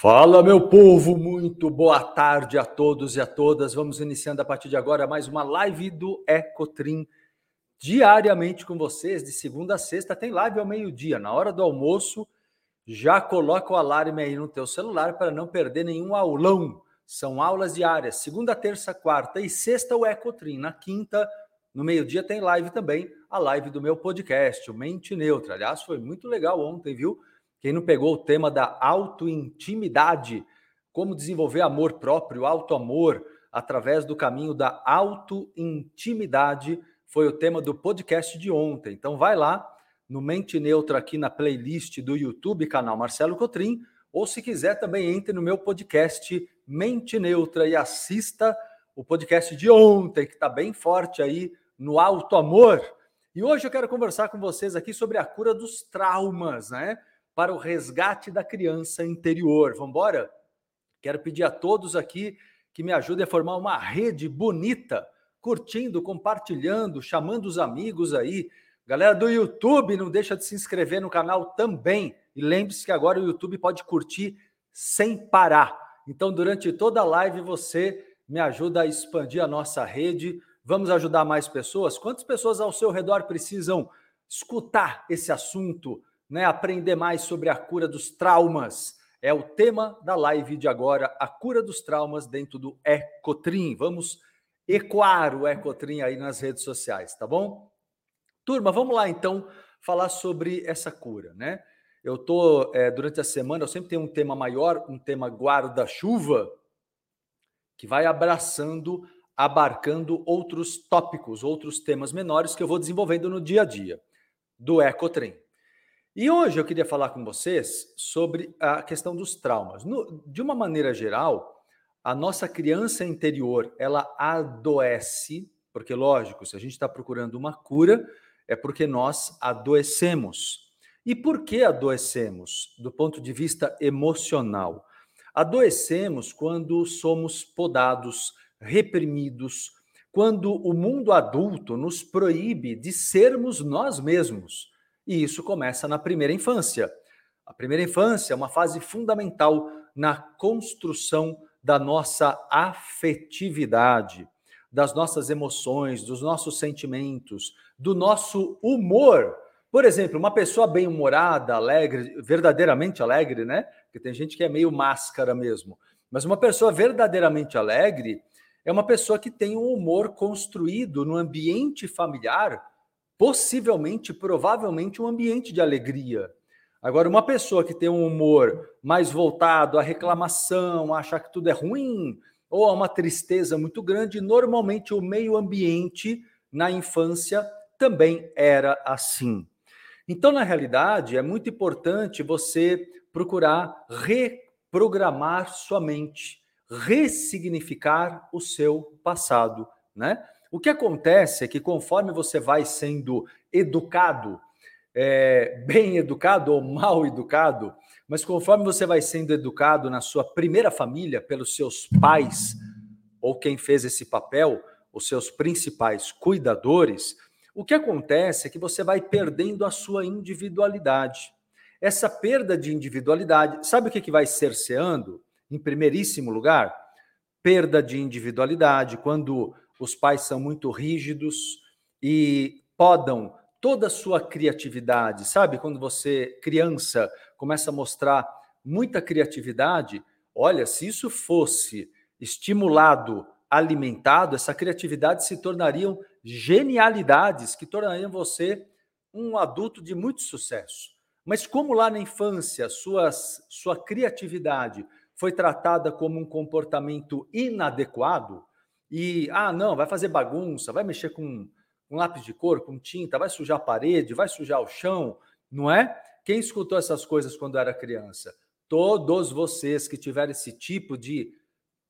Fala, meu povo, muito boa tarde a todos e a todas. Vamos iniciando a partir de agora mais uma live do Ecotrim, diariamente com vocês, de segunda a sexta. Tem live ao meio-dia, na hora do almoço. Já coloca o alarme aí no teu celular para não perder nenhum aulão. São aulas diárias, segunda, terça, quarta e sexta o Ecotrim. Na quinta, no meio-dia, tem live também, a live do meu podcast, o Mente Neutra. Aliás, foi muito legal ontem, viu? Quem não pegou o tema da autointimidade, como desenvolver amor próprio, auto-amor, através do caminho da autointimidade, foi o tema do podcast de ontem. Então vai lá no Mente Neutra aqui na playlist do YouTube, canal Marcelo Cotrim, ou se quiser também entre no meu podcast Mente Neutra e assista o podcast de ontem, que está bem forte aí no alto amor. E hoje eu quero conversar com vocês aqui sobre a cura dos traumas, né? Para o resgate da criança interior. Vamos embora? Quero pedir a todos aqui que me ajudem a formar uma rede bonita, curtindo, compartilhando, chamando os amigos aí. Galera do YouTube, não deixa de se inscrever no canal também. E lembre-se que agora o YouTube pode curtir sem parar. Então, durante toda a live, você me ajuda a expandir a nossa rede. Vamos ajudar mais pessoas? Quantas pessoas ao seu redor precisam escutar esse assunto? Né, aprender mais sobre a cura dos traumas. É o tema da live de agora, a cura dos traumas dentro do Ecotrim. Vamos ecoar o Ecotrim aí nas redes sociais, tá bom? Turma, vamos lá então falar sobre essa cura, né? Eu tô é, durante a semana, eu sempre tenho um tema maior, um tema guarda-chuva, que vai abraçando, abarcando outros tópicos, outros temas menores que eu vou desenvolvendo no dia a dia do Ecotrim. E hoje eu queria falar com vocês sobre a questão dos traumas. No, de uma maneira geral, a nossa criança interior ela adoece, porque lógico, se a gente está procurando uma cura, é porque nós adoecemos. E por que adoecemos? Do ponto de vista emocional. Adoecemos quando somos podados, reprimidos, quando o mundo adulto nos proíbe de sermos nós mesmos. E isso começa na primeira infância. A primeira infância é uma fase fundamental na construção da nossa afetividade, das nossas emoções, dos nossos sentimentos, do nosso humor. Por exemplo, uma pessoa bem-humorada, alegre, verdadeiramente alegre, né? Porque tem gente que é meio máscara mesmo. Mas uma pessoa verdadeiramente alegre é uma pessoa que tem um humor construído no ambiente familiar possivelmente, provavelmente, um ambiente de alegria. Agora, uma pessoa que tem um humor mais voltado à reclamação, a achar que tudo é ruim, ou a uma tristeza muito grande, normalmente o meio ambiente na infância também era assim. Então, na realidade, é muito importante você procurar reprogramar sua mente, ressignificar o seu passado, né? O que acontece é que conforme você vai sendo educado, é, bem educado ou mal educado, mas conforme você vai sendo educado na sua primeira família pelos seus pais, ou quem fez esse papel, os seus principais cuidadores, o que acontece é que você vai perdendo a sua individualidade. Essa perda de individualidade, sabe o que, que vai cerceando? Em primeiríssimo lugar, perda de individualidade, quando os pais são muito rígidos e podam toda a sua criatividade. Sabe quando você, criança, começa a mostrar muita criatividade? Olha, se isso fosse estimulado, alimentado, essa criatividade se tornariam genialidades que tornariam você um adulto de muito sucesso. Mas como lá na infância suas, sua criatividade foi tratada como um comportamento inadequado, e, ah, não, vai fazer bagunça, vai mexer com, com lápis de cor, com tinta, vai sujar a parede, vai sujar o chão, não é? Quem escutou essas coisas quando era criança? Todos vocês que tiveram esse tipo de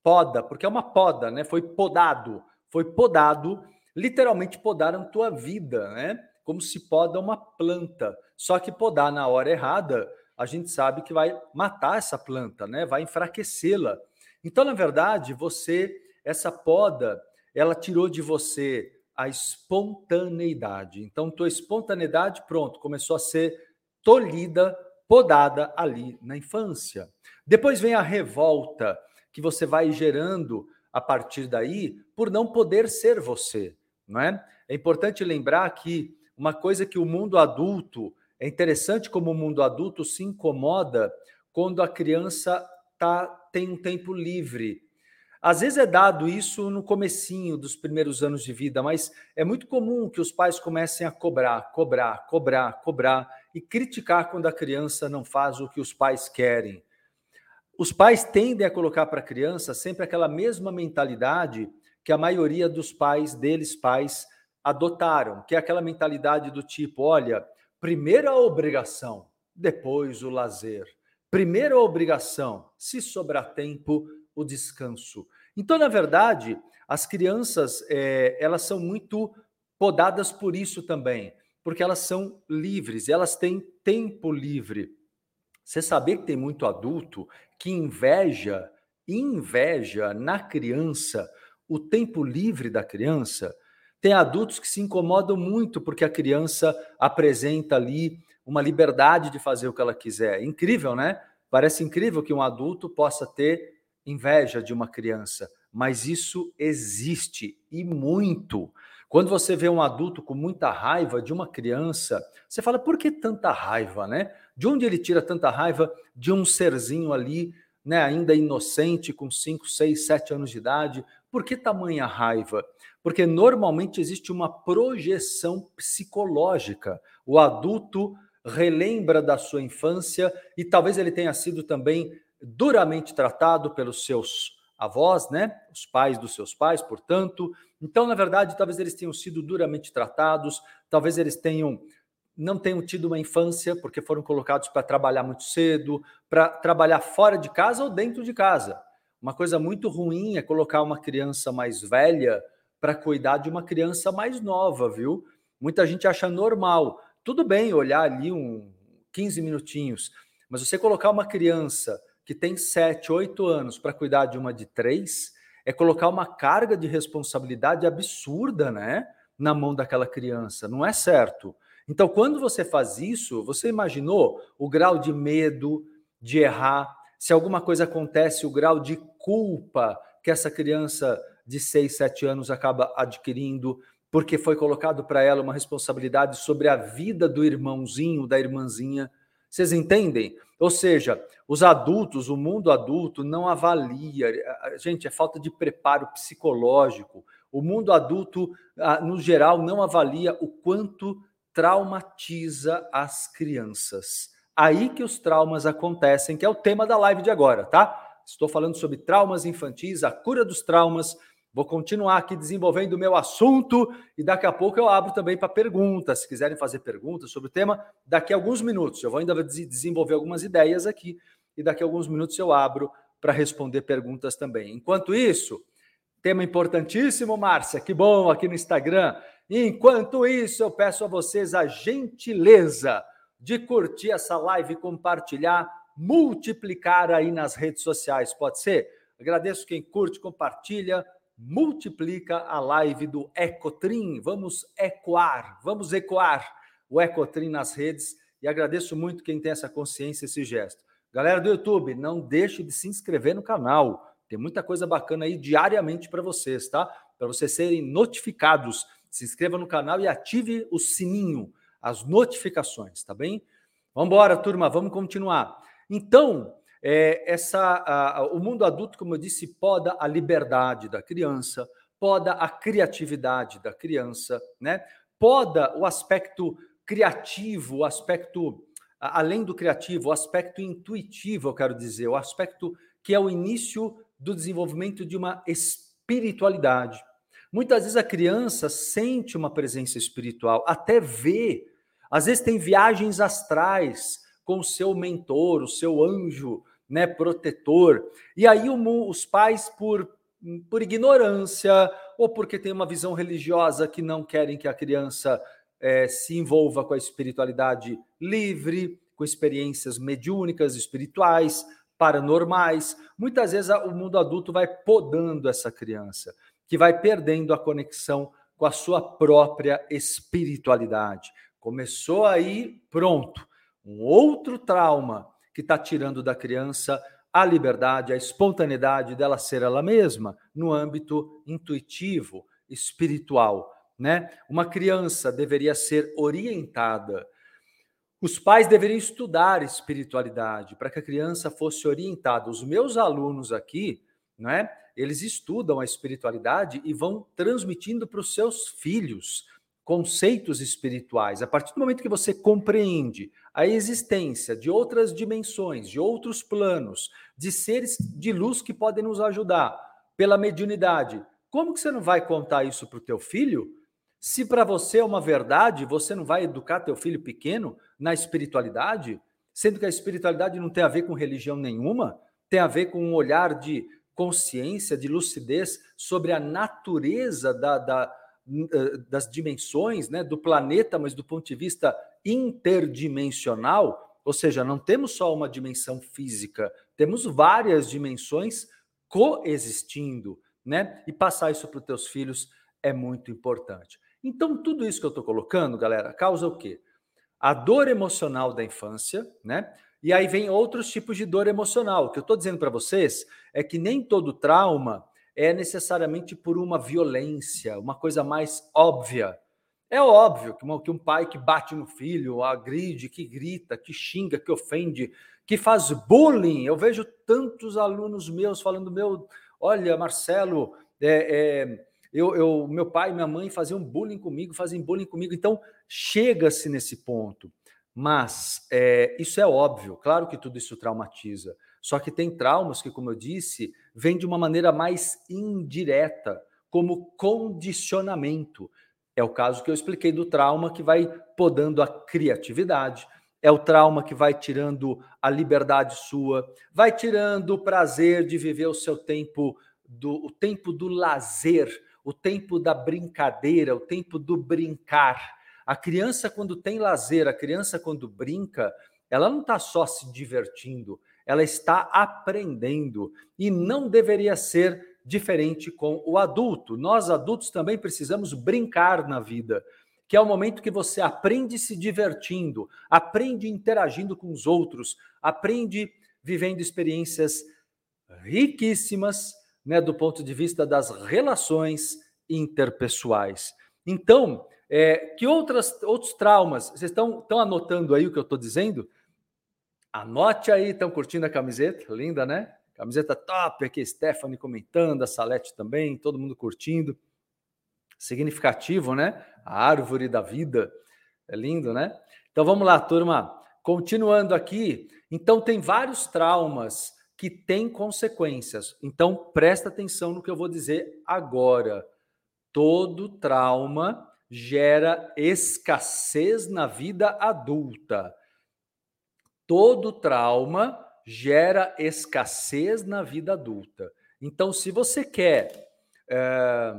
poda, porque é uma poda, né? Foi podado, foi podado, literalmente podaram tua vida, né? Como se poda uma planta. Só que podar na hora errada, a gente sabe que vai matar essa planta, né? Vai enfraquecê-la. Então, na verdade, você essa poda, ela tirou de você a espontaneidade. Então, tua espontaneidade, pronto, começou a ser tolhida podada ali na infância. Depois vem a revolta que você vai gerando a partir daí por não poder ser você, não é? É importante lembrar que uma coisa que o mundo adulto é interessante como o mundo adulto se incomoda quando a criança tá, tem um tempo livre. Às vezes é dado isso no comecinho dos primeiros anos de vida, mas é muito comum que os pais comecem a cobrar, cobrar, cobrar, cobrar e criticar quando a criança não faz o que os pais querem. Os pais tendem a colocar para a criança sempre aquela mesma mentalidade que a maioria dos pais deles pais adotaram, que é aquela mentalidade do tipo, olha, primeiro a obrigação, depois o lazer. Primeiro a obrigação, se sobrar tempo, o descanso. Então, na verdade, as crianças é, elas são muito podadas por isso também, porque elas são livres, elas têm tempo livre. Você saber que tem muito adulto que inveja, inveja na criança o tempo livre da criança. Tem adultos que se incomodam muito porque a criança apresenta ali uma liberdade de fazer o que ela quiser. Incrível, né? Parece incrível que um adulto possa ter inveja de uma criança, mas isso existe e muito. Quando você vê um adulto com muita raiva de uma criança, você fala, por que tanta raiva, né? De onde ele tira tanta raiva de um serzinho ali, né, ainda inocente, com 5, 6, 7 anos de idade? Por que tamanha raiva? Porque normalmente existe uma projeção psicológica. O adulto relembra da sua infância e talvez ele tenha sido também duramente tratado pelos seus avós, né? Os pais dos seus pais, portanto. Então, na verdade, talvez eles tenham sido duramente tratados, talvez eles tenham não tenham tido uma infância porque foram colocados para trabalhar muito cedo, para trabalhar fora de casa ou dentro de casa. Uma coisa muito ruim é colocar uma criança mais velha para cuidar de uma criança mais nova, viu? Muita gente acha normal. Tudo bem olhar ali um 15 minutinhos, mas você colocar uma criança que tem 7, 8 anos para cuidar de uma de 3, é colocar uma carga de responsabilidade absurda, né? Na mão daquela criança. Não é certo. Então, quando você faz isso, você imaginou o grau de medo de errar? Se alguma coisa acontece, o grau de culpa que essa criança de 6, 7 anos acaba adquirindo, porque foi colocado para ela uma responsabilidade sobre a vida do irmãozinho, da irmãzinha. Vocês entendem? Ou seja, os adultos, o mundo adulto não avalia. Gente, é falta de preparo psicológico. O mundo adulto, no geral, não avalia o quanto traumatiza as crianças. Aí que os traumas acontecem, que é o tema da live de agora, tá? Estou falando sobre traumas infantis, a cura dos traumas. Vou continuar aqui desenvolvendo o meu assunto e daqui a pouco eu abro também para perguntas. Se quiserem fazer perguntas sobre o tema, daqui a alguns minutos. Eu vou ainda desenvolver algumas ideias aqui e daqui a alguns minutos eu abro para responder perguntas também. Enquanto isso, tema importantíssimo, Márcia, que bom aqui no Instagram. Enquanto isso, eu peço a vocês a gentileza de curtir essa live, compartilhar multiplicar aí nas redes sociais, pode ser? Agradeço quem curte, compartilha, multiplica a live do Ecotrim. Vamos ecoar, vamos ecoar o Ecotrim nas redes e agradeço muito quem tem essa consciência, esse gesto. Galera do YouTube, não deixe de se inscrever no canal. Tem muita coisa bacana aí diariamente para vocês, tá? Para vocês serem notificados. Se inscreva no canal e ative o sininho, as notificações, tá bem? Vamos embora, turma, vamos continuar. Então, é, essa, a, o mundo adulto, como eu disse, poda a liberdade da criança, poda a criatividade da criança, né? poda o aspecto criativo, o aspecto, além do criativo, o aspecto intuitivo, eu quero dizer, o aspecto que é o início do desenvolvimento de uma espiritualidade. Muitas vezes a criança sente uma presença espiritual, até vê. Às vezes tem viagens astrais, com o seu mentor, o seu anjo né, protetor. E aí os pais, por, por ignorância ou porque tem uma visão religiosa que não querem que a criança é, se envolva com a espiritualidade livre, com experiências mediúnicas, espirituais, paranormais. Muitas vezes o mundo adulto vai podando essa criança, que vai perdendo a conexão com a sua própria espiritualidade. Começou aí, pronto um outro trauma que está tirando da criança a liberdade, a espontaneidade dela ser ela mesma no âmbito intuitivo, espiritual, né? Uma criança deveria ser orientada. Os pais deveriam estudar espiritualidade para que a criança fosse orientada. Os meus alunos aqui, não é? Eles estudam a espiritualidade e vão transmitindo para os seus filhos conceitos espirituais. A partir do momento que você compreende a existência de outras dimensões, de outros planos, de seres de luz que podem nos ajudar pela mediunidade, como que você não vai contar isso para o teu filho? Se para você é uma verdade, você não vai educar teu filho pequeno na espiritualidade, sendo que a espiritualidade não tem a ver com religião nenhuma, tem a ver com um olhar de consciência, de lucidez sobre a natureza da, da das dimensões né, do planeta, mas do ponto de vista interdimensional, ou seja, não temos só uma dimensão física, temos várias dimensões coexistindo, né? E passar isso para os teus filhos é muito importante. Então, tudo isso que eu estou colocando, galera, causa o quê? A dor emocional da infância, né? E aí vem outros tipos de dor emocional. O que eu estou dizendo para vocês é que nem todo trauma é necessariamente por uma violência, uma coisa mais óbvia. É óbvio que, que um pai que bate no filho, agride, que grita, que xinga, que ofende, que faz bullying. Eu vejo tantos alunos meus falando: meu, olha, Marcelo, é, é, eu, eu, meu pai e minha mãe faziam bullying comigo, fazem bullying comigo. Então, chega-se nesse ponto. Mas é, isso é óbvio, claro que tudo isso traumatiza. Só que tem traumas que, como eu disse, vêm de uma maneira mais indireta, como condicionamento. É o caso que eu expliquei do trauma que vai podando a criatividade, é o trauma que vai tirando a liberdade sua, vai tirando o prazer de viver o seu tempo do o tempo do lazer, o tempo da brincadeira, o tempo do brincar. A criança quando tem lazer, a criança quando brinca, ela não está só se divertindo, ela está aprendendo e não deveria ser diferente com o adulto. Nós adultos também precisamos brincar na vida, que é o momento que você aprende se divertindo, aprende interagindo com os outros, aprende vivendo experiências riquíssimas, né, do ponto de vista das relações interpessoais. Então, é, que outras, outros traumas? Vocês estão, estão anotando aí o que eu estou dizendo? Anote aí, estão curtindo a camiseta? Linda, né? Camiseta top aqui, Stephanie comentando, a Salete também, todo mundo curtindo. Significativo, né? A árvore da vida. É lindo, né? Então vamos lá, turma. Continuando aqui, então tem vários traumas que têm consequências. Então presta atenção no que eu vou dizer agora. Todo trauma gera escassez na vida adulta. Todo trauma gera escassez na vida adulta. Então, se você quer, é,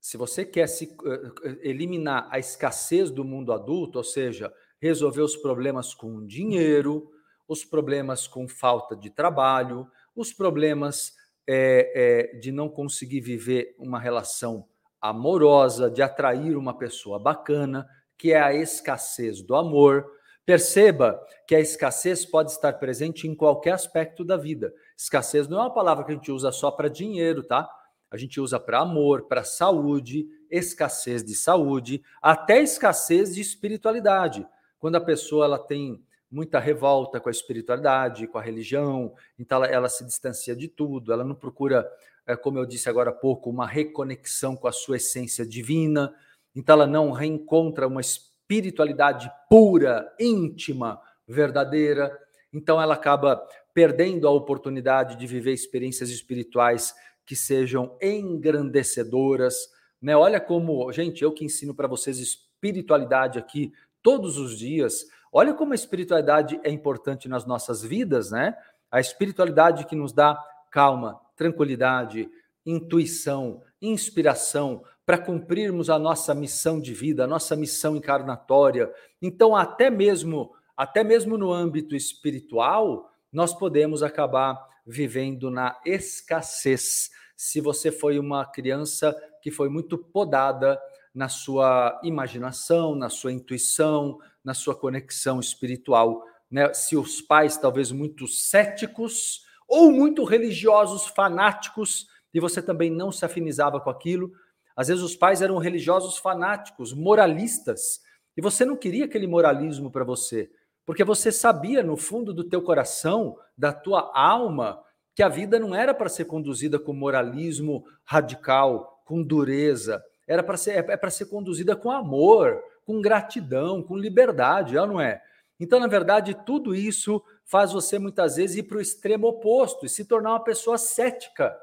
se você quer se, uh, eliminar a escassez do mundo adulto, ou seja, resolver os problemas com dinheiro, os problemas com falta de trabalho, os problemas é, é, de não conseguir viver uma relação amorosa, de atrair uma pessoa bacana, que é a escassez do amor, Perceba que a escassez pode estar presente em qualquer aspecto da vida. Escassez não é uma palavra que a gente usa só para dinheiro, tá? A gente usa para amor, para saúde, escassez de saúde, até escassez de espiritualidade. Quando a pessoa ela tem muita revolta com a espiritualidade, com a religião, então ela, ela se distancia de tudo, ela não procura, é, como eu disse agora há pouco, uma reconexão com a sua essência divina, então ela não reencontra uma espiritualidade espiritualidade pura, íntima, verdadeira. Então ela acaba perdendo a oportunidade de viver experiências espirituais que sejam engrandecedoras, né? Olha como, gente, eu que ensino para vocês espiritualidade aqui todos os dias. Olha como a espiritualidade é importante nas nossas vidas, né? A espiritualidade que nos dá calma, tranquilidade, intuição, inspiração, para cumprirmos a nossa missão de vida, a nossa missão encarnatória. Então, até mesmo, até mesmo no âmbito espiritual, nós podemos acabar vivendo na escassez. Se você foi uma criança que foi muito podada na sua imaginação, na sua intuição, na sua conexão espiritual. Né? Se os pais, talvez muito céticos ou muito religiosos, fanáticos, e você também não se afinizava com aquilo, às vezes os pais eram religiosos fanáticos, moralistas, e você não queria aquele moralismo para você, porque você sabia no fundo do teu coração, da tua alma, que a vida não era para ser conduzida com moralismo radical, com dureza, era para ser é, é para ser conduzida com amor, com gratidão, com liberdade, é não é? Então, na verdade, tudo isso faz você muitas vezes ir para o extremo oposto e se tornar uma pessoa cética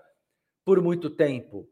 por muito tempo.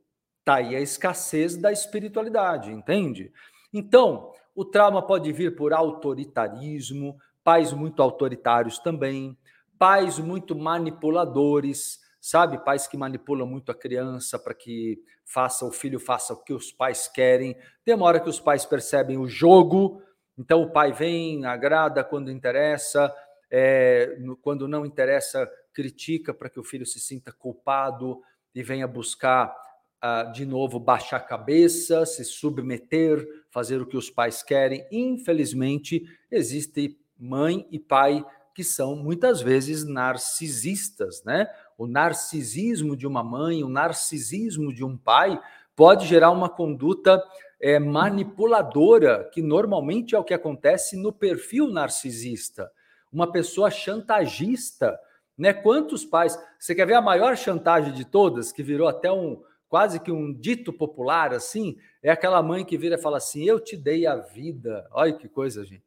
Tá aí a escassez da espiritualidade, entende? Então, o trauma pode vir por autoritarismo, pais muito autoritários também, pais muito manipuladores, sabe? Pais que manipulam muito a criança para que faça o filho faça o que os pais querem. Hora que os pais percebem o jogo, então o pai vem, agrada quando interessa, é, quando não interessa, critica para que o filho se sinta culpado e venha buscar uh, de novo baixar a cabeça, se submeter, fazer o que os pais querem. Infelizmente, existe mãe e pai que são muitas vezes narcisistas, né? O narcisismo de uma mãe, o narcisismo de um pai pode gerar uma conduta é, manipuladora, que normalmente é o que acontece no perfil narcisista. Uma pessoa chantagista, né? Quantos pais? Você quer ver a maior chantagem de todas, que virou até um, quase que um dito popular assim, é aquela mãe que vira e fala assim: Eu te dei a vida. Olha que coisa, gente.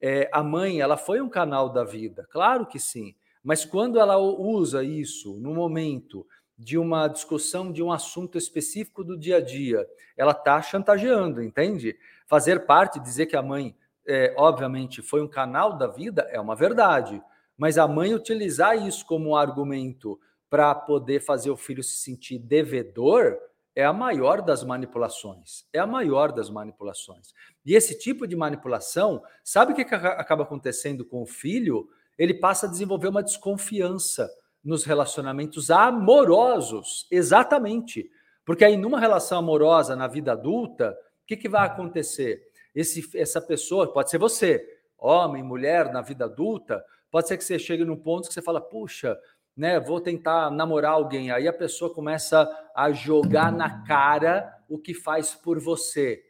É, a mãe, ela foi um canal da vida, claro que sim, mas quando ela usa isso no momento de uma discussão de um assunto específico do dia a dia, ela está chantageando, entende? Fazer parte, dizer que a mãe, é, obviamente, foi um canal da vida é uma verdade, mas a mãe utilizar isso como um argumento para poder fazer o filho se sentir devedor é a maior das manipulações. É a maior das manipulações. E esse tipo de manipulação, sabe o que acaba acontecendo com o filho? Ele passa a desenvolver uma desconfiança nos relacionamentos amorosos. Exatamente. Porque aí, numa relação amorosa na vida adulta, o que, que vai acontecer? Esse, essa pessoa, pode ser você, homem, mulher, na vida adulta, pode ser que você chegue num ponto que você fala, puxa, né, vou tentar namorar alguém, aí a pessoa começa a jogar na cara o que faz por você.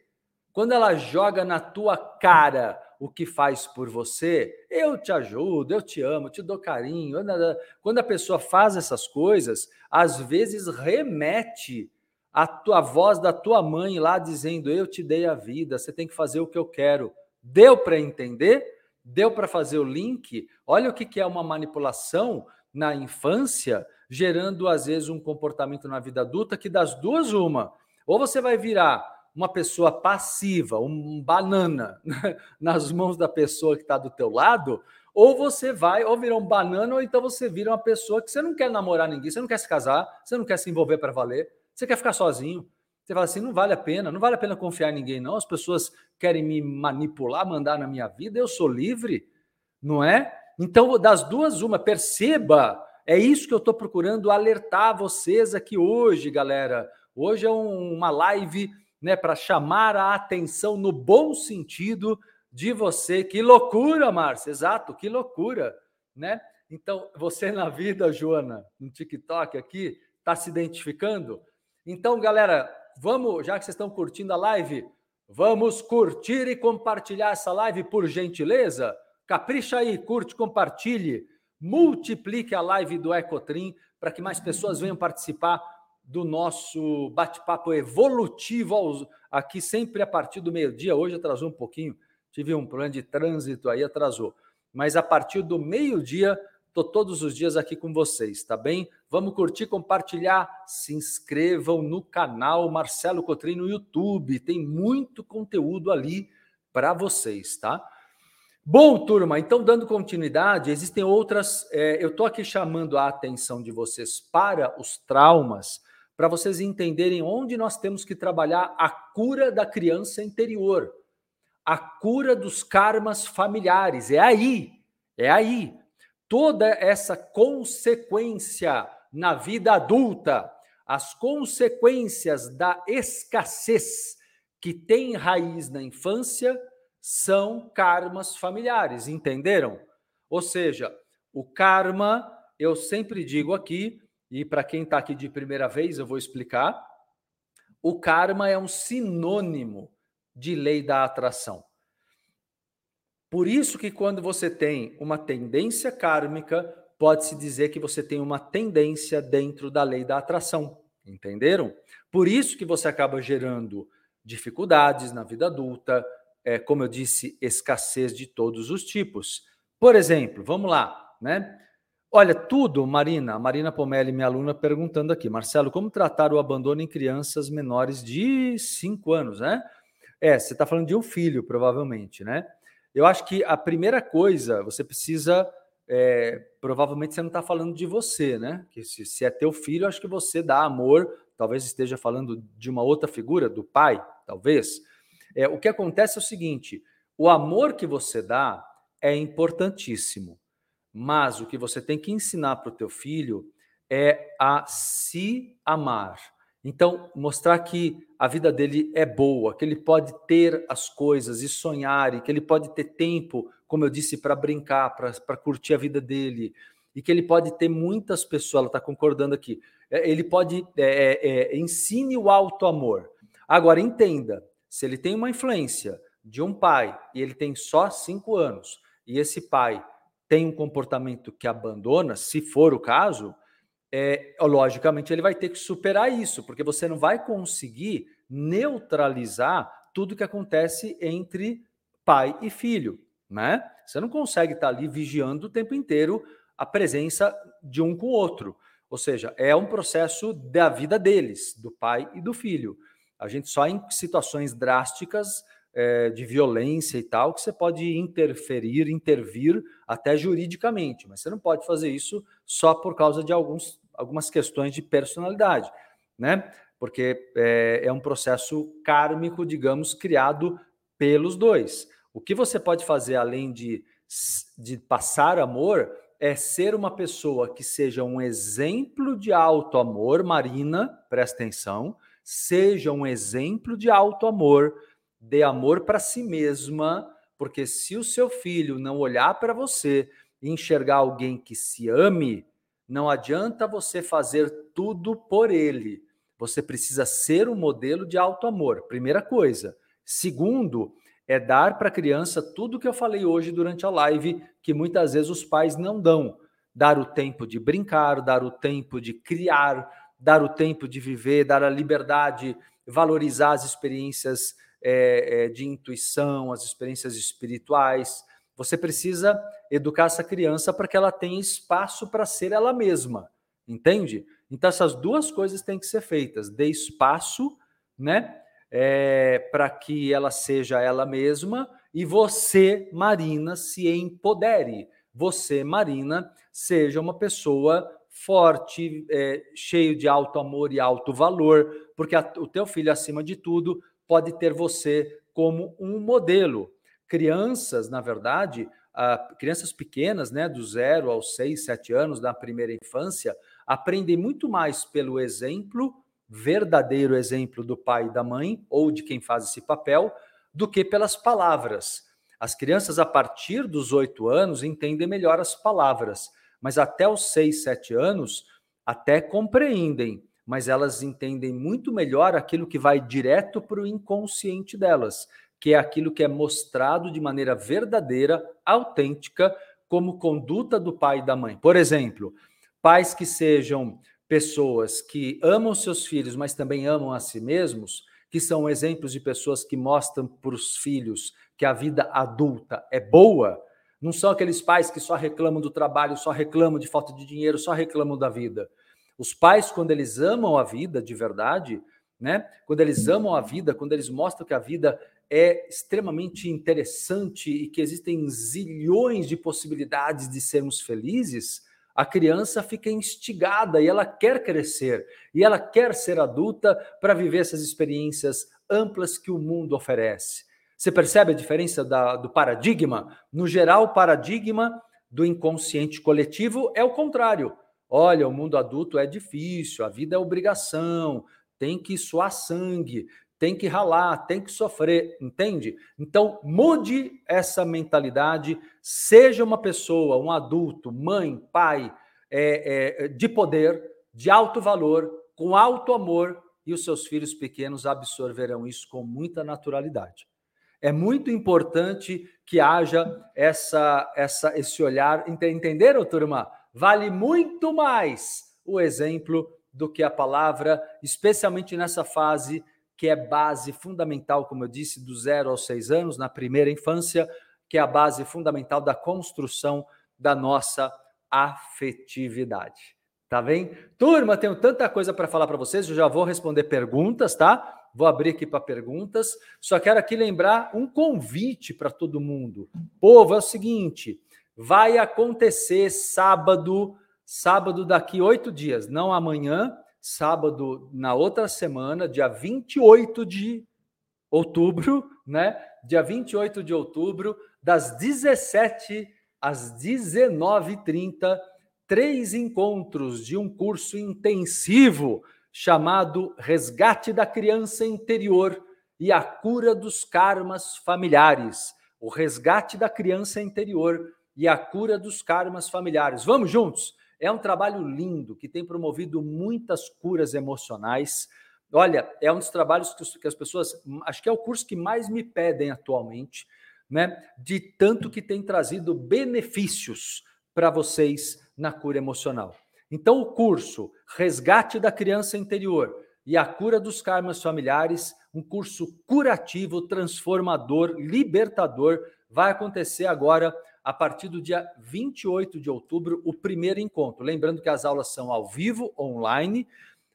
Quando ela joga na tua cara o que faz por você, eu te ajudo, eu te amo, te dou carinho. Quando a pessoa faz essas coisas, às vezes remete a tua voz da tua mãe lá dizendo: Eu te dei a vida, você tem que fazer o que eu quero. Deu para entender? Deu para fazer o link? Olha o que é uma manipulação na infância, gerando às vezes um comportamento na vida adulta que das duas uma, ou você vai virar uma pessoa passiva, um banana nas mãos da pessoa que está do teu lado, ou você vai ou virar um banana ou então você vira uma pessoa que você não quer namorar ninguém, você não quer se casar, você não quer se envolver para valer, você quer ficar sozinho. Você fala assim, não vale a pena, não vale a pena confiar em ninguém não, as pessoas querem me manipular, mandar na minha vida, eu sou livre, não é? Então, das duas, uma, perceba, é isso que eu estou procurando alertar vocês aqui hoje, galera. Hoje é um, uma live né, para chamar a atenção no bom sentido de você. Que loucura, Márcia, exato, que loucura, né? Então, você na vida, Joana, no TikTok aqui, está se identificando? Então, galera, vamos, já que vocês estão curtindo a live, vamos curtir e compartilhar essa live por gentileza? Capricha aí, curte, compartilhe, multiplique a live do Ecotrim para que mais pessoas venham participar do nosso bate-papo evolutivo aqui sempre a partir do meio-dia. Hoje atrasou um pouquinho, tive um plano de trânsito aí, atrasou. Mas a partir do meio-dia, estou todos os dias aqui com vocês, tá bem? Vamos curtir, compartilhar, se inscrevam no canal Marcelo Cotrim no YouTube, tem muito conteúdo ali para vocês, tá? Bom, turma, então dando continuidade, existem outras. É, eu estou aqui chamando a atenção de vocês para os traumas, para vocês entenderem onde nós temos que trabalhar a cura da criança interior, a cura dos karmas familiares. É aí, é aí. Toda essa consequência na vida adulta, as consequências da escassez que têm raiz na infância são karmas familiares, entenderam? Ou seja, o karma, eu sempre digo aqui, e para quem está aqui de primeira vez, eu vou explicar. O karma é um sinônimo de lei da atração. Por isso que quando você tem uma tendência kármica, pode-se dizer que você tem uma tendência dentro da lei da atração. Entenderam? Por isso que você acaba gerando dificuldades na vida adulta, é, como eu disse, escassez de todos os tipos. Por exemplo, vamos lá, né? Olha, tudo, Marina, Marina Pomelli, minha aluna, perguntando aqui, Marcelo, como tratar o abandono em crianças menores de 5 anos, né? É, você está falando de um filho, provavelmente, né? Eu acho que a primeira coisa, você precisa. É, provavelmente você não está falando de você, né? Que se, se é teu filho, acho que você dá amor, talvez esteja falando de uma outra figura, do pai, talvez. É, o que acontece é o seguinte: o amor que você dá é importantíssimo. Mas o que você tem que ensinar para o teu filho é a se amar. Então, mostrar que a vida dele é boa, que ele pode ter as coisas e sonhar, e que ele pode ter tempo, como eu disse, para brincar, para curtir a vida dele, e que ele pode ter muitas pessoas, ela está concordando aqui, é, ele pode, é, é, é, ensine o alto amor. Agora, entenda, se ele tem uma influência de um pai e ele tem só cinco anos, e esse pai tem um comportamento que abandona, se for o caso, é, logicamente ele vai ter que superar isso, porque você não vai conseguir neutralizar tudo que acontece entre pai e filho, né? Você não consegue estar ali vigiando o tempo inteiro a presença de um com o outro. Ou seja, é um processo da vida deles, do pai e do filho. A gente só em situações drásticas é, de violência e tal, que você pode interferir, intervir até juridicamente, mas você não pode fazer isso só por causa de alguns, algumas questões de personalidade, né? Porque é, é um processo kármico, digamos, criado pelos dois. O que você pode fazer além de, de passar amor é ser uma pessoa que seja um exemplo de alto amor, Marina, presta atenção, seja um exemplo de alto amor dê amor para si mesma, porque se o seu filho não olhar para você e enxergar alguém que se ame, não adianta você fazer tudo por ele. Você precisa ser um modelo de alto amor, primeira coisa. Segundo, é dar para a criança tudo que eu falei hoje durante a live, que muitas vezes os pais não dão. Dar o tempo de brincar, dar o tempo de criar, dar o tempo de viver, dar a liberdade, valorizar as experiências é, de intuição, as experiências espirituais. Você precisa educar essa criança para que ela tenha espaço para ser ela mesma, entende? Então essas duas coisas têm que ser feitas: dê espaço, né, é, para que ela seja ela mesma e você, Marina, se empodere. Você, Marina, seja uma pessoa forte, é, cheio de alto amor e alto valor, porque a, o teu filho, acima de tudo, pode ter você como um modelo. Crianças, na verdade, uh, crianças pequenas, né, do zero aos seis, sete anos, da primeira infância, aprendem muito mais pelo exemplo, verdadeiro exemplo do pai e da mãe, ou de quem faz esse papel, do que pelas palavras. As crianças, a partir dos oito anos, entendem melhor as palavras, mas até os seis, sete anos, até compreendem, mas elas entendem muito melhor aquilo que vai direto para o inconsciente delas, que é aquilo que é mostrado de maneira verdadeira, autêntica, como conduta do pai e da mãe. Por exemplo, pais que sejam pessoas que amam seus filhos, mas também amam a si mesmos, que são exemplos de pessoas que mostram para os filhos que a vida adulta é boa, não são aqueles pais que só reclamam do trabalho, só reclamam de falta de dinheiro, só reclamam da vida. Os pais, quando eles amam a vida de verdade, né? Quando eles amam a vida, quando eles mostram que a vida é extremamente interessante e que existem zilhões de possibilidades de sermos felizes, a criança fica instigada e ela quer crescer e ela quer ser adulta para viver essas experiências amplas que o mundo oferece. Você percebe a diferença da, do paradigma? No geral, o paradigma do inconsciente coletivo é o contrário. Olha, o mundo adulto é difícil, a vida é obrigação, tem que suar sangue, tem que ralar, tem que sofrer, entende? Então, mude essa mentalidade, seja uma pessoa, um adulto, mãe, pai, é, é, de poder, de alto valor, com alto amor, e os seus filhos pequenos absorverão isso com muita naturalidade. É muito importante que haja essa, essa, esse olhar. Entenderam, turma? Vale muito mais o exemplo do que a palavra, especialmente nessa fase que é base fundamental, como eu disse, do zero aos seis anos, na primeira infância, que é a base fundamental da construção da nossa afetividade. Tá bem? Turma, tenho tanta coisa para falar para vocês, eu já vou responder perguntas, tá? Vou abrir aqui para perguntas. Só quero aqui lembrar um convite para todo mundo. Povo, é o seguinte: vai acontecer sábado, sábado daqui oito dias, não amanhã, sábado na outra semana, dia 28 de outubro, né? Dia 28 de outubro, das 17 às 19h30 três encontros de um curso intensivo chamado Resgate da Criança Interior e a Cura dos Karmas Familiares. O resgate da criança interior e a cura dos karmas familiares. Vamos juntos? É um trabalho lindo que tem promovido muitas curas emocionais. Olha, é um dos trabalhos que as pessoas, acho que é o curso que mais me pedem atualmente, né? De tanto que tem trazido benefícios para vocês na cura emocional. Então, o curso Resgate da Criança Interior e a Cura dos Karmas Familiares, um curso curativo, transformador, libertador, vai acontecer agora a partir do dia 28 de outubro, o primeiro encontro. Lembrando que as aulas são ao vivo, online,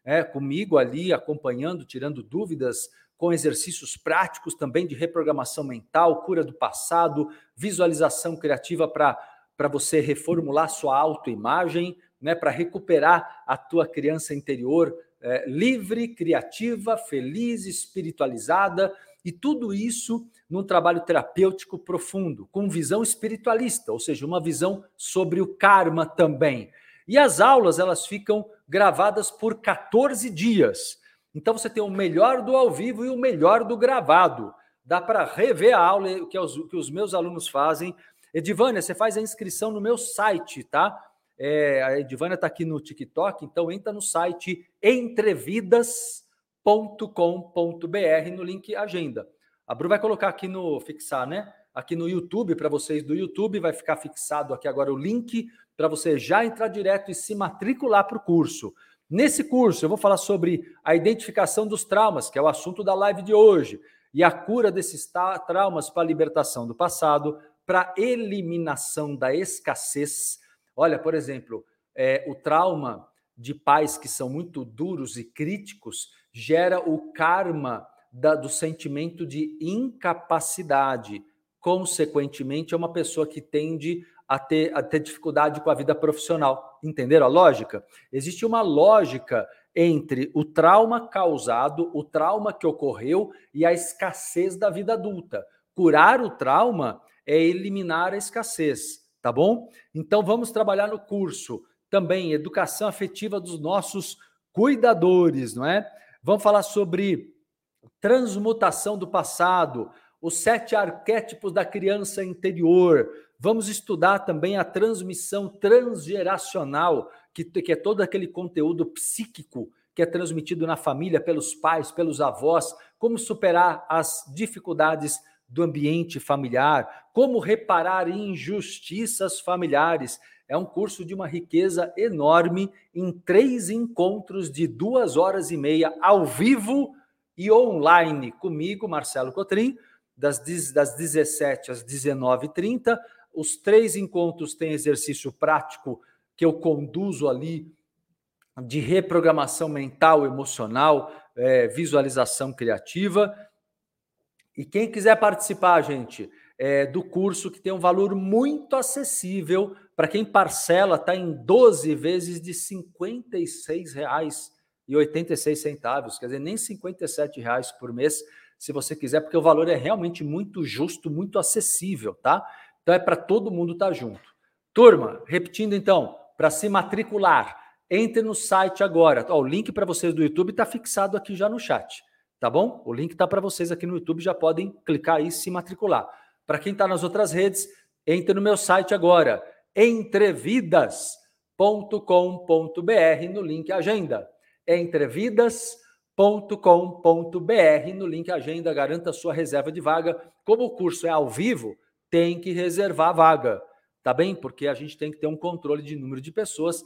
é, comigo ali acompanhando, tirando dúvidas, com exercícios práticos também de reprogramação mental, cura do passado, visualização criativa para para você reformular sua autoimagem, né, para recuperar a tua criança interior é, livre, criativa, feliz, espiritualizada, e tudo isso num trabalho terapêutico profundo, com visão espiritualista, ou seja, uma visão sobre o karma também. E as aulas elas ficam gravadas por 14 dias. Então você tem o melhor do ao vivo e o melhor do gravado. Dá para rever a aula que os, que os meus alunos fazem Edivânia, você faz a inscrição no meu site, tá? É, a Edivânia está aqui no TikTok, então entra no site entrevidas.com.br no link agenda. A Bru vai colocar aqui no fixar, né? Aqui no YouTube, para vocês do YouTube, vai ficar fixado aqui agora o link para você já entrar direto e se matricular para o curso. Nesse curso, eu vou falar sobre a identificação dos traumas, que é o assunto da live de hoje, e a cura desses traumas para a libertação do passado, para eliminação da escassez. Olha, por exemplo, é, o trauma de pais que são muito duros e críticos gera o karma da, do sentimento de incapacidade. Consequentemente, é uma pessoa que tende a ter, a ter dificuldade com a vida profissional. Entenderam a lógica? Existe uma lógica entre o trauma causado, o trauma que ocorreu e a escassez da vida adulta. Curar o trauma é eliminar a escassez, tá bom? Então vamos trabalhar no curso também educação afetiva dos nossos cuidadores, não é? Vamos falar sobre transmutação do passado, os sete arquétipos da criança interior. Vamos estudar também a transmissão transgeracional, que, que é todo aquele conteúdo psíquico que é transmitido na família pelos pais, pelos avós, como superar as dificuldades do ambiente familiar, como reparar injustiças familiares. É um curso de uma riqueza enorme em três encontros de duas horas e meia ao vivo e online comigo, Marcelo Cotrim, das, das 17 às 19h30. Os três encontros têm exercício prático que eu conduzo ali de reprogramação mental, emocional, é, visualização criativa e quem quiser participar, gente, é, do curso que tem um valor muito acessível para quem parcela, está em 12 vezes de R$ 56,86, quer dizer, nem 57 reais por mês, se você quiser, porque o valor é realmente muito justo, muito acessível, tá? Então é para todo mundo estar tá junto. Turma, repetindo então, para se matricular, entre no site agora. Ó, o link para vocês do YouTube está fixado aqui já no chat tá bom? O link está para vocês aqui no YouTube, já podem clicar aí e se matricular. Para quem está nas outras redes, entre no meu site agora, entrevidas.com.br, no link agenda. entrevidas.com.br, no link agenda, garanta sua reserva de vaga. Como o curso é ao vivo, tem que reservar a vaga, tá bem? Porque a gente tem que ter um controle de número de pessoas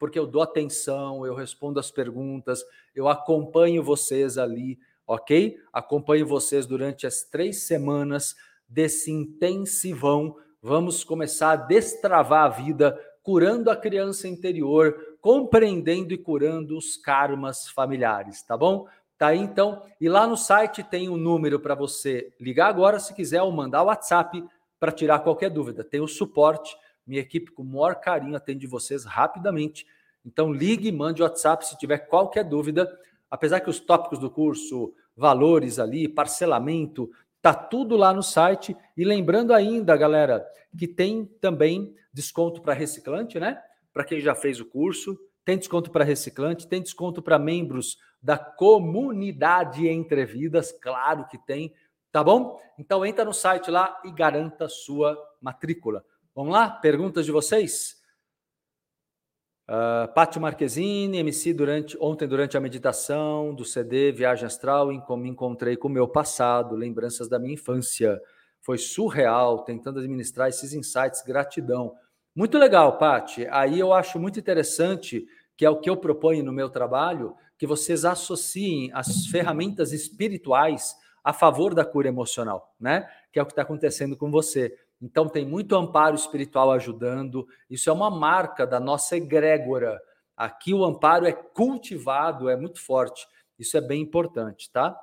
porque eu dou atenção, eu respondo as perguntas, eu acompanho vocês ali, ok? Acompanho vocês durante as três semanas desse intensivão. Vamos começar a destravar a vida, curando a criança interior, compreendendo e curando os karmas familiares, tá bom? Tá aí então. E lá no site tem o um número para você ligar agora, se quiser, ou mandar o WhatsApp para tirar qualquer dúvida. Tem o suporte minha equipe, com o maior carinho, atende vocês rapidamente. Então, ligue, mande o WhatsApp se tiver qualquer dúvida. Apesar que os tópicos do curso, valores ali, parcelamento, tá tudo lá no site. E lembrando ainda, galera, que tem também desconto para reciclante, né? Para quem já fez o curso, tem desconto para reciclante, tem desconto para membros da comunidade Entre Vidas, claro que tem, tá bom? Então entra no site lá e garanta sua matrícula. Vamos lá? Perguntas de vocês? Uh, Pátio Marquezine, MC, durante, ontem durante a meditação do CD Viagem Astral, me encontrei com o meu passado, lembranças da minha infância. Foi surreal, tentando administrar esses insights, gratidão. Muito legal, Pati. Aí eu acho muito interessante, que é o que eu proponho no meu trabalho, que vocês associem as ferramentas espirituais a favor da cura emocional, né? Que é o que está acontecendo com você. Então, tem muito amparo espiritual ajudando. Isso é uma marca da nossa egrégora. Aqui o amparo é cultivado, é muito forte. Isso é bem importante, tá?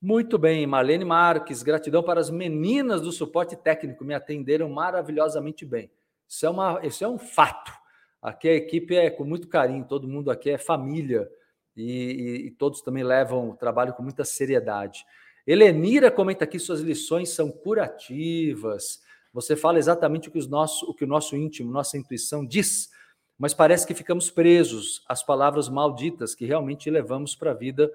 Muito bem, Marlene Marques, gratidão para as meninas do suporte técnico, me atenderam maravilhosamente bem. Isso é, uma, isso é um fato. Aqui a equipe é com muito carinho, todo mundo aqui é família e, e, e todos também levam o trabalho com muita seriedade. Helenira comenta aqui: suas lições são curativas. Você fala exatamente o que, os nosso, o que o nosso íntimo, nossa intuição diz, mas parece que ficamos presos às palavras malditas que realmente levamos para a vida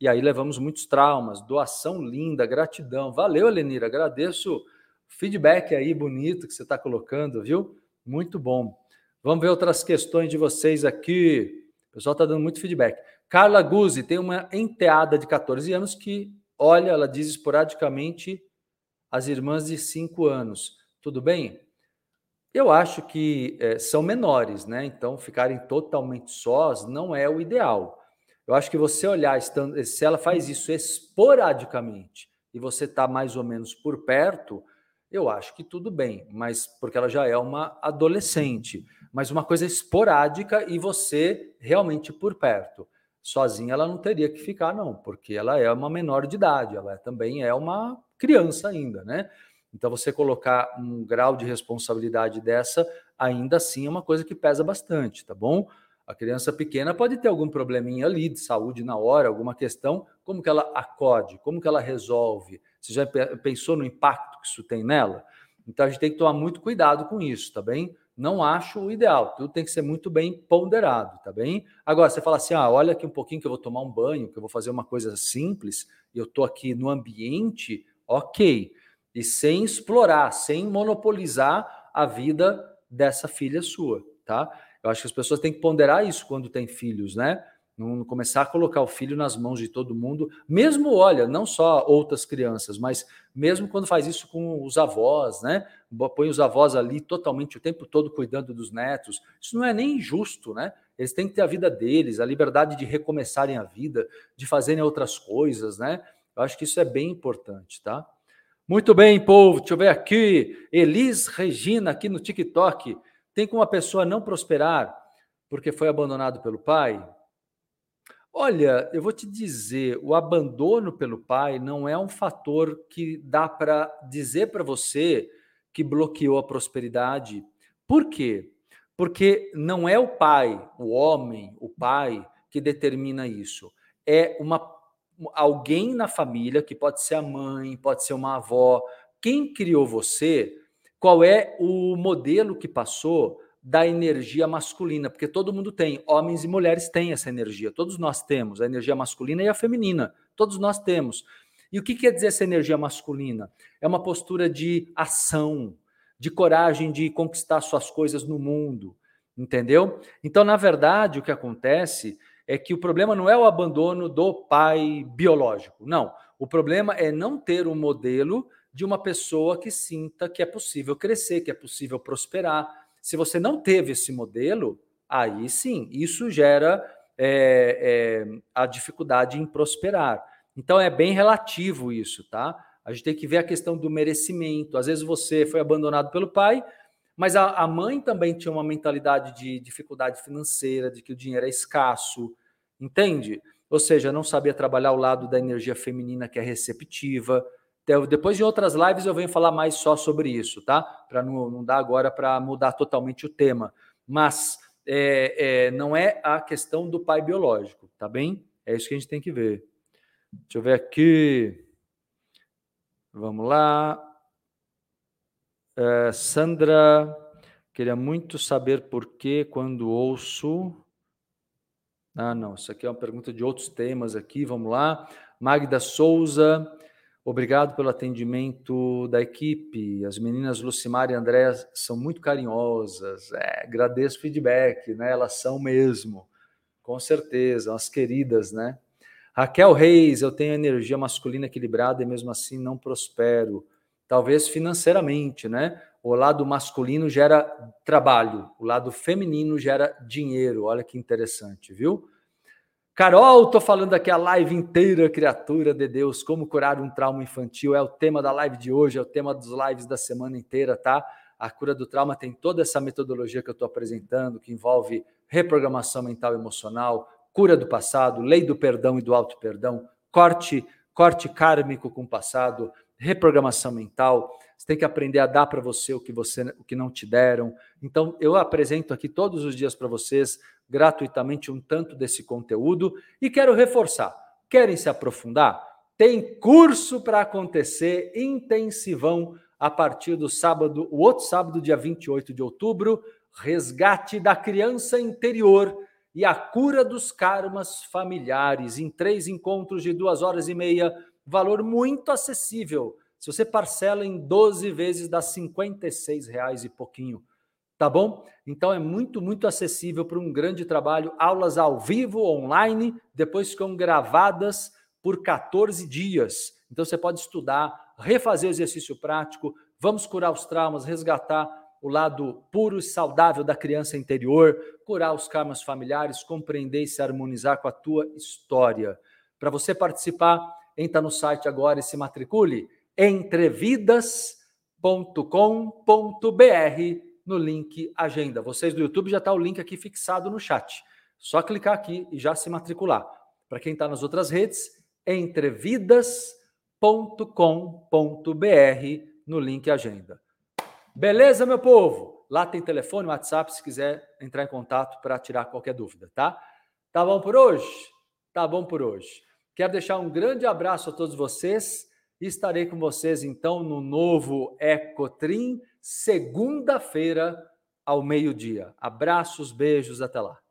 e aí levamos muitos traumas. Doação linda, gratidão. Valeu, Elenira, agradeço o feedback aí bonito que você está colocando, viu? Muito bom. Vamos ver outras questões de vocês aqui. O pessoal está dando muito feedback. Carla Guzzi tem uma enteada de 14 anos que, olha, ela diz esporadicamente as irmãs de 5 anos. Tudo bem? Eu acho que é, são menores, né? Então, ficarem totalmente sós não é o ideal. Eu acho que você olhar, se ela faz isso esporadicamente e você está mais ou menos por perto, eu acho que tudo bem, mas porque ela já é uma adolescente. Mas uma coisa esporádica e você realmente por perto. Sozinha ela não teria que ficar, não, porque ela é uma menor de idade, ela também é uma criança ainda, né? Então, você colocar um grau de responsabilidade dessa, ainda assim é uma coisa que pesa bastante, tá bom? A criança pequena pode ter algum probleminha ali de saúde na hora, alguma questão, como que ela acode, como que ela resolve? Você já pensou no impacto que isso tem nela? Então a gente tem que tomar muito cuidado com isso, tá bem? Não acho o ideal, tudo tem que ser muito bem ponderado, tá bem? Agora, você fala assim: ah, olha aqui um pouquinho que eu vou tomar um banho, que eu vou fazer uma coisa simples, e eu tô aqui no ambiente, ok e sem explorar, sem monopolizar a vida dessa filha sua, tá? Eu acho que as pessoas têm que ponderar isso quando têm filhos, né? Não começar a colocar o filho nas mãos de todo mundo, mesmo, olha, não só outras crianças, mas mesmo quando faz isso com os avós, né? Põe os avós ali totalmente o tempo todo cuidando dos netos. Isso não é nem injusto, né? Eles têm que ter a vida deles, a liberdade de recomeçarem a vida, de fazerem outras coisas, né? Eu acho que isso é bem importante, tá? Muito bem, povo. Deixa eu ver aqui. Elis Regina, aqui no TikTok. Tem como a pessoa não prosperar porque foi abandonado pelo pai? Olha, eu vou te dizer, o abandono pelo pai não é um fator que dá para dizer para você que bloqueou a prosperidade. Por quê? Porque não é o pai, o homem, o pai, que determina isso. É uma alguém na família, que pode ser a mãe, pode ser uma avó, quem criou você, qual é o modelo que passou da energia masculina, porque todo mundo tem, homens e mulheres têm essa energia, todos nós temos a energia masculina e a feminina, Todos nós temos. E o que quer dizer essa energia masculina? É uma postura de ação, de coragem de conquistar suas coisas no mundo, entendeu? Então, na verdade, o que acontece é que o problema não é o abandono do pai biológico, não. O problema é não ter um modelo de uma pessoa que sinta que é possível crescer, que é possível prosperar. Se você não teve esse modelo, aí sim, isso gera é, é, a dificuldade em prosperar. Então é bem relativo isso, tá? A gente tem que ver a questão do merecimento. Às vezes você foi abandonado pelo pai, mas a, a mãe também tinha uma mentalidade de dificuldade financeira, de que o dinheiro é escasso, entende? Ou seja, não sabia trabalhar o lado da energia feminina que é receptiva. Então, depois de outras lives eu venho falar mais só sobre isso, tá? Para não, não dar agora para mudar totalmente o tema. Mas é, é, não é a questão do pai biológico, tá bem? É isso que a gente tem que ver. Deixa eu ver aqui. Vamos lá. É, Sandra, queria muito saber por que quando ouço. Ah, não, isso aqui é uma pergunta de outros temas aqui. Vamos lá. Magda Souza, obrigado pelo atendimento da equipe. As meninas Lucimar e André são muito carinhosas. É, agradeço o feedback, né? Elas são mesmo, com certeza, as queridas, né? Raquel Reis, eu tenho energia masculina equilibrada e mesmo assim não prospero. Talvez financeiramente, né? O lado masculino gera trabalho, o lado feminino gera dinheiro. Olha que interessante, viu? Carol, tô falando aqui a live inteira, criatura de Deus, como curar um trauma infantil. É o tema da live de hoje, é o tema dos lives da semana inteira, tá? A cura do trauma tem toda essa metodologia que eu estou apresentando, que envolve reprogramação mental e emocional, cura do passado, lei do perdão e do auto perdão, corte, corte kármico com o passado, reprogramação mental. Você tem que aprender a dar para você o que você o que não te deram. Então, eu apresento aqui todos os dias para vocês gratuitamente um tanto desse conteúdo e quero reforçar. Querem se aprofundar? Tem curso para acontecer intensivão a partir do sábado, o outro sábado, dia 28 de outubro, resgate da criança interior e a cura dos karmas familiares em três encontros de duas horas e meia, valor muito acessível. Se você parcela em 12 vezes, dá 56 reais e pouquinho, tá bom? Então é muito, muito acessível para um grande trabalho. Aulas ao vivo, online, depois ficam gravadas por 14 dias. Então você pode estudar, refazer o exercício prático, vamos curar os traumas, resgatar o lado puro e saudável da criança interior, curar os karmas familiares, compreender e se harmonizar com a tua história. Para você participar, entra no site agora e se matricule entrevidas.com.br no link agenda. Vocês do YouTube já está o link aqui fixado no chat. Só clicar aqui e já se matricular. Para quem está nas outras redes, entrevidas.com.br no link agenda. Beleza, meu povo? Lá tem telefone, WhatsApp, se quiser entrar em contato para tirar qualquer dúvida, tá? Tá bom por hoje? Tá bom por hoje. Quero deixar um grande abraço a todos vocês e estarei com vocês então no novo Ecotrim, segunda-feira ao meio-dia. Abraços, beijos, até lá.